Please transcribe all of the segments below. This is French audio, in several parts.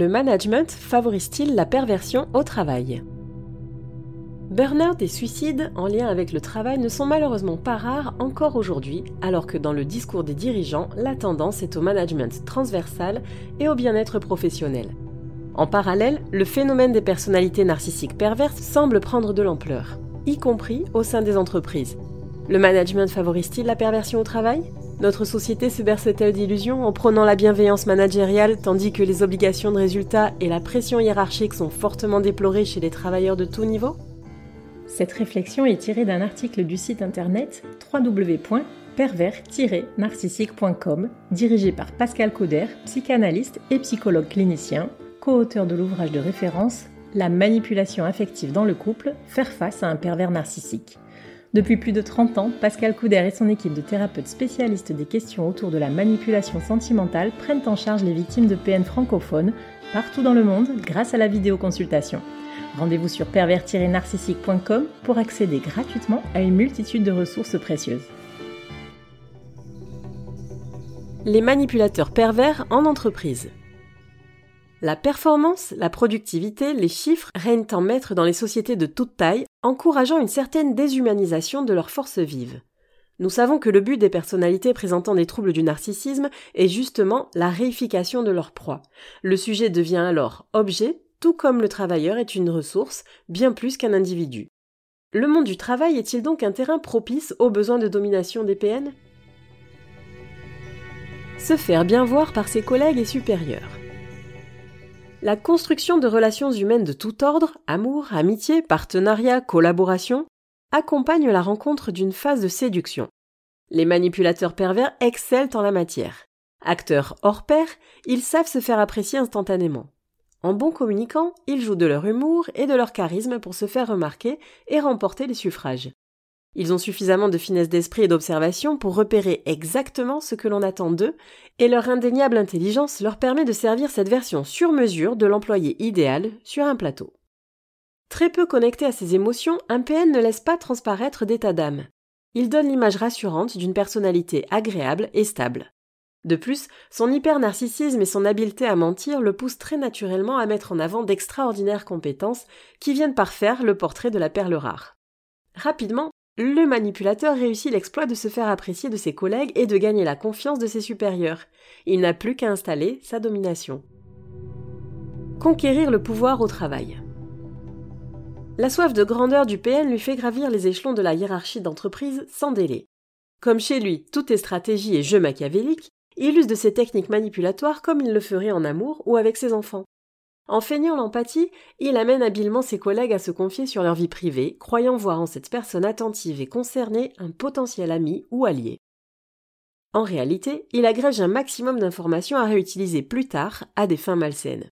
Le management favorise-t-il la perversion au travail? Burnout et suicide en lien avec le travail ne sont malheureusement pas rares encore aujourd'hui, alors que dans le discours des dirigeants, la tendance est au management transversal et au bien-être professionnel. En parallèle, le phénomène des personnalités narcissiques perverses semble prendre de l'ampleur, y compris au sein des entreprises. Le management favorise-t-il la perversion au travail? Notre société se berce-t-elle d'illusions en prônant la bienveillance managériale tandis que les obligations de résultat et la pression hiérarchique sont fortement déplorées chez les travailleurs de tout niveau cette réflexion est tirée d'un article du site internet www.pervers-narcissique.com, dirigé par Pascal Cauder, psychanalyste et psychologue clinicien, co-auteur de l'ouvrage de référence La manipulation affective dans le couple, faire face à un pervers narcissique. Depuis plus de 30 ans, Pascal Couder et son équipe de thérapeutes spécialistes des questions autour de la manipulation sentimentale prennent en charge les victimes de PN francophones partout dans le monde grâce à la vidéoconsultation. Rendez-vous sur pervertir-narcissique.com pour accéder gratuitement à une multitude de ressources précieuses. Les manipulateurs pervers en entreprise. La performance, la productivité, les chiffres règnent en maître dans les sociétés de toute taille, encourageant une certaine déshumanisation de leurs forces vives. Nous savons que le but des personnalités présentant des troubles du narcissisme est justement la réification de leur proie. Le sujet devient alors objet, tout comme le travailleur est une ressource, bien plus qu'un individu. Le monde du travail est-il donc un terrain propice aux besoins de domination des PN Se faire bien voir par ses collègues et supérieurs. La construction de relations humaines de tout ordre, amour, amitié, partenariat, collaboration, accompagne la rencontre d'une phase de séduction. Les manipulateurs pervers excellent en la matière. Acteurs hors pair, ils savent se faire apprécier instantanément. En bons communicants, ils jouent de leur humour et de leur charisme pour se faire remarquer et remporter les suffrages. Ils ont suffisamment de finesse d'esprit et d'observation pour repérer exactement ce que l'on attend d'eux, et leur indéniable intelligence leur permet de servir cette version sur mesure de l'employé idéal sur un plateau. Très peu connecté à ses émotions, un PN ne laisse pas transparaître d'état d'âme. Il donne l'image rassurante d'une personnalité agréable et stable. De plus, son hyper-narcissisme et son habileté à mentir le poussent très naturellement à mettre en avant d'extraordinaires compétences qui viennent parfaire le portrait de la perle rare. Rapidement, le manipulateur réussit l'exploit de se faire apprécier de ses collègues et de gagner la confiance de ses supérieurs. Il n'a plus qu'à installer sa domination. Conquérir le pouvoir au travail. La soif de grandeur du PN lui fait gravir les échelons de la hiérarchie d'entreprise sans délai. Comme chez lui, tout est stratégie et jeu machiavélique, il use de ces techniques manipulatoires comme il le ferait en amour ou avec ses enfants. En feignant l'empathie, il amène habilement ses collègues à se confier sur leur vie privée, croyant voir en cette personne attentive et concernée un potentiel ami ou allié. En réalité, il agrège un maximum d'informations à réutiliser plus tard à des fins malsaines.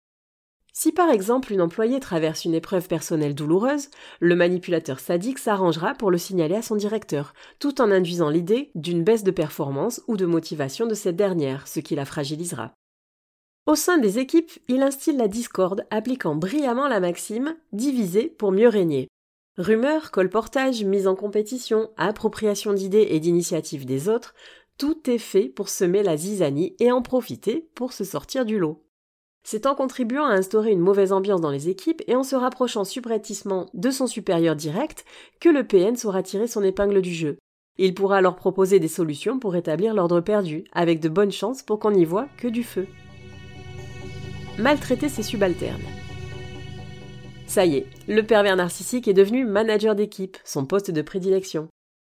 Si par exemple une employée traverse une épreuve personnelle douloureuse, le manipulateur sadique s'arrangera pour le signaler à son directeur, tout en induisant l'idée d'une baisse de performance ou de motivation de cette dernière, ce qui la fragilisera. Au sein des équipes, il instille la discorde, appliquant brillamment la maxime diviser pour mieux régner. Rumeurs, colportage, mise en compétition, appropriation d'idées et d'initiatives des autres, tout est fait pour semer la zizanie et en profiter pour se sortir du lot. C'est en contribuant à instaurer une mauvaise ambiance dans les équipes et en se rapprochant subrepticement de son supérieur direct que le PN saura tirer son épingle du jeu. Il pourra alors proposer des solutions pour rétablir l'ordre perdu, avec de bonnes chances pour qu'on n'y voit que du feu. Maltraiter ses subalternes. Ça y est, le pervers narcissique est devenu manager d'équipe, son poste de prédilection.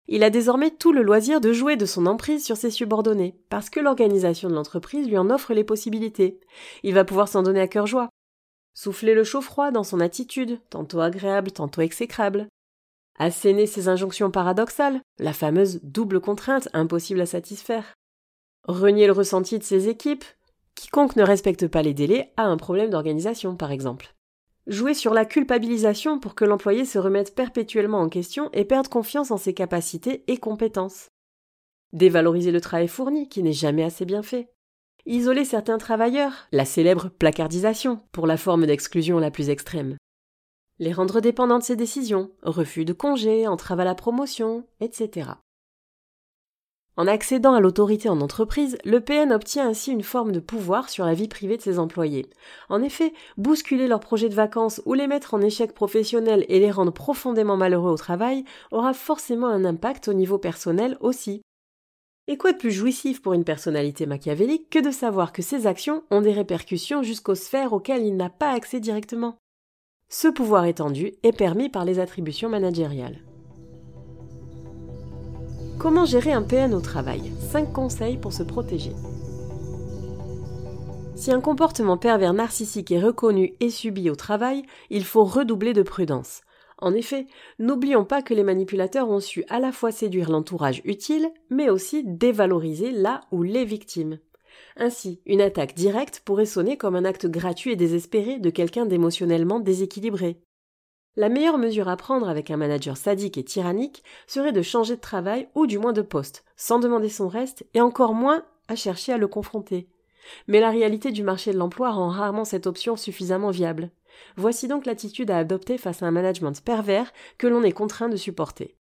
Il a désormais tout le loisir de jouer de son emprise sur ses subordonnés, parce que l'organisation de l'entreprise lui en offre les possibilités. Il va pouvoir s'en donner à cœur joie. Souffler le chaud-froid dans son attitude, tantôt agréable, tantôt exécrable. Asséner ses injonctions paradoxales, la fameuse double contrainte impossible à satisfaire. Renier le ressenti de ses équipes. Quiconque ne respecte pas les délais a un problème d'organisation, par exemple. Jouer sur la culpabilisation pour que l'employé se remette perpétuellement en question et perde confiance en ses capacités et compétences. Dévaloriser le travail fourni, qui n'est jamais assez bien fait. Isoler certains travailleurs, la célèbre placardisation, pour la forme d'exclusion la plus extrême. Les rendre dépendants de ses décisions, refus de congés, entrave à la promotion, etc. En accédant à l'autorité en entreprise, le PN obtient ainsi une forme de pouvoir sur la vie privée de ses employés. En effet, bousculer leurs projets de vacances ou les mettre en échec professionnel et les rendre profondément malheureux au travail aura forcément un impact au niveau personnel aussi. Et quoi de plus jouissif pour une personnalité machiavélique que de savoir que ses actions ont des répercussions jusqu'aux sphères auxquelles il n'a pas accès directement? Ce pouvoir étendu est permis par les attributions managériales. Comment gérer un PN au travail? 5 conseils pour se protéger. Si un comportement pervers narcissique est reconnu et subi au travail, il faut redoubler de prudence. En effet, n'oublions pas que les manipulateurs ont su à la fois séduire l'entourage utile, mais aussi dévaloriser la ou les victimes. Ainsi, une attaque directe pourrait sonner comme un acte gratuit et désespéré de quelqu'un d'émotionnellement déséquilibré. La meilleure mesure à prendre avec un manager sadique et tyrannique serait de changer de travail ou du moins de poste, sans demander son reste et encore moins à chercher à le confronter. Mais la réalité du marché de l'emploi rend rarement cette option suffisamment viable. Voici donc l'attitude à adopter face à un management pervers que l'on est contraint de supporter.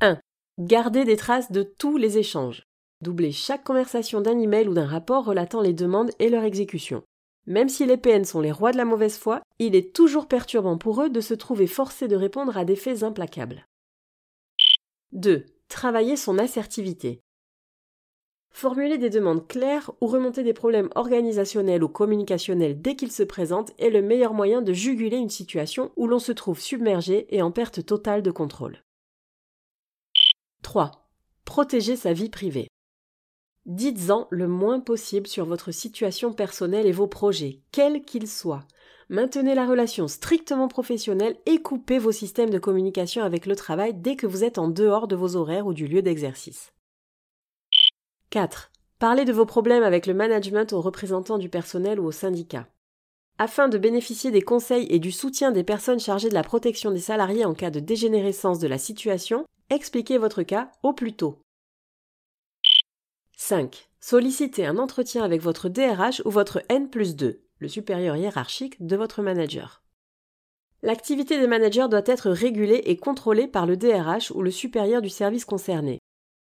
1. Gardez des traces de tous les échanges. Doublez chaque conversation d'un email ou d'un rapport relatant les demandes et leur exécution. Même si les PN sont les rois de la mauvaise foi, il est toujours perturbant pour eux de se trouver forcés de répondre à des faits implacables. 2. Travailler son assertivité. Formuler des demandes claires ou remonter des problèmes organisationnels ou communicationnels dès qu'ils se présentent est le meilleur moyen de juguler une situation où l'on se trouve submergé et en perte totale de contrôle. 3. Protéger sa vie privée. Dites-en le moins possible sur votre situation personnelle et vos projets, quels qu'ils soient. Maintenez la relation strictement professionnelle et coupez vos systèmes de communication avec le travail dès que vous êtes en dehors de vos horaires ou du lieu d'exercice. 4. Parlez de vos problèmes avec le management aux représentants du personnel ou au syndicat. Afin de bénéficier des conseils et du soutien des personnes chargées de la protection des salariés en cas de dégénérescence de la situation, expliquez votre cas au plus tôt. 5. Sollicitez un entretien avec votre DRH ou votre N plus 2, le supérieur hiérarchique de votre manager. L'activité des managers doit être régulée et contrôlée par le DRH ou le supérieur du service concerné.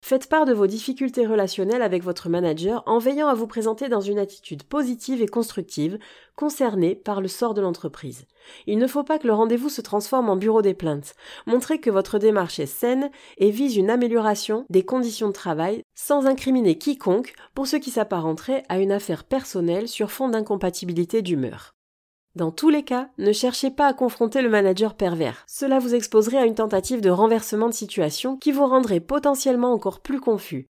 Faites part de vos difficultés relationnelles avec votre manager en veillant à vous présenter dans une attitude positive et constructive, concernée par le sort de l'entreprise. Il ne faut pas que le rendez-vous se transforme en bureau des plaintes. Montrez que votre démarche est saine et vise une amélioration des conditions de travail sans incriminer quiconque pour ce qui s'apparenterait à une affaire personnelle sur fond d'incompatibilité d'humeur. Dans tous les cas, ne cherchez pas à confronter le manager pervers. Cela vous exposerait à une tentative de renversement de situation qui vous rendrait potentiellement encore plus confus.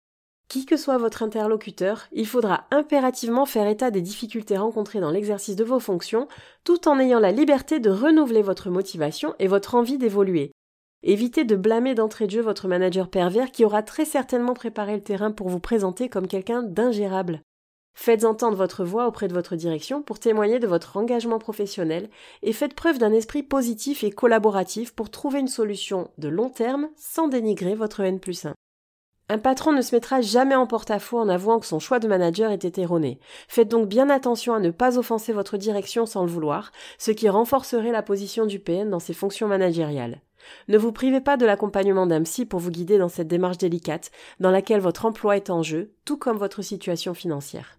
Qui que soit votre interlocuteur, il faudra impérativement faire état des difficultés rencontrées dans l'exercice de vos fonctions, tout en ayant la liberté de renouveler votre motivation et votre envie d'évoluer. Évitez de blâmer d'entrée de jeu votre manager pervers qui aura très certainement préparé le terrain pour vous présenter comme quelqu'un d'ingérable. Faites entendre votre voix auprès de votre direction pour témoigner de votre engagement professionnel et faites preuve d'un esprit positif et collaboratif pour trouver une solution de long terme sans dénigrer votre N plus 1. Un patron ne se mettra jamais en porte-à-faux en avouant que son choix de manager était erroné. Faites donc bien attention à ne pas offenser votre direction sans le vouloir, ce qui renforcerait la position du PN dans ses fonctions managériales. Ne vous privez pas de l'accompagnement d'un psy pour vous guider dans cette démarche délicate, dans laquelle votre emploi est en jeu, tout comme votre situation financière.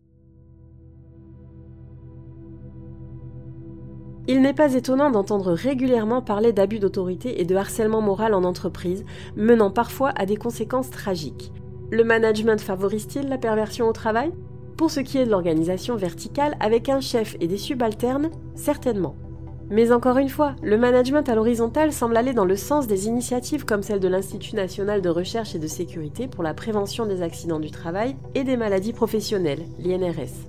Il n'est pas étonnant d'entendre régulièrement parler d'abus d'autorité et de harcèlement moral en entreprise, menant parfois à des conséquences tragiques. Le management favorise-t-il la perversion au travail? Pour ce qui est de l'organisation verticale, avec un chef et des subalternes, certainement. Mais encore une fois, le management à l'horizontale semble aller dans le sens des initiatives comme celle de l'Institut national de recherche et de sécurité pour la prévention des accidents du travail et des maladies professionnelles, l'INRS.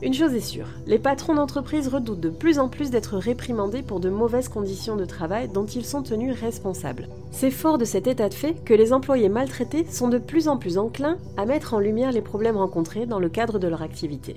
Une chose est sûre, les patrons d'entreprise redoutent de plus en plus d'être réprimandés pour de mauvaises conditions de travail dont ils sont tenus responsables. C'est fort de cet état de fait que les employés maltraités sont de plus en plus enclins à mettre en lumière les problèmes rencontrés dans le cadre de leur activité.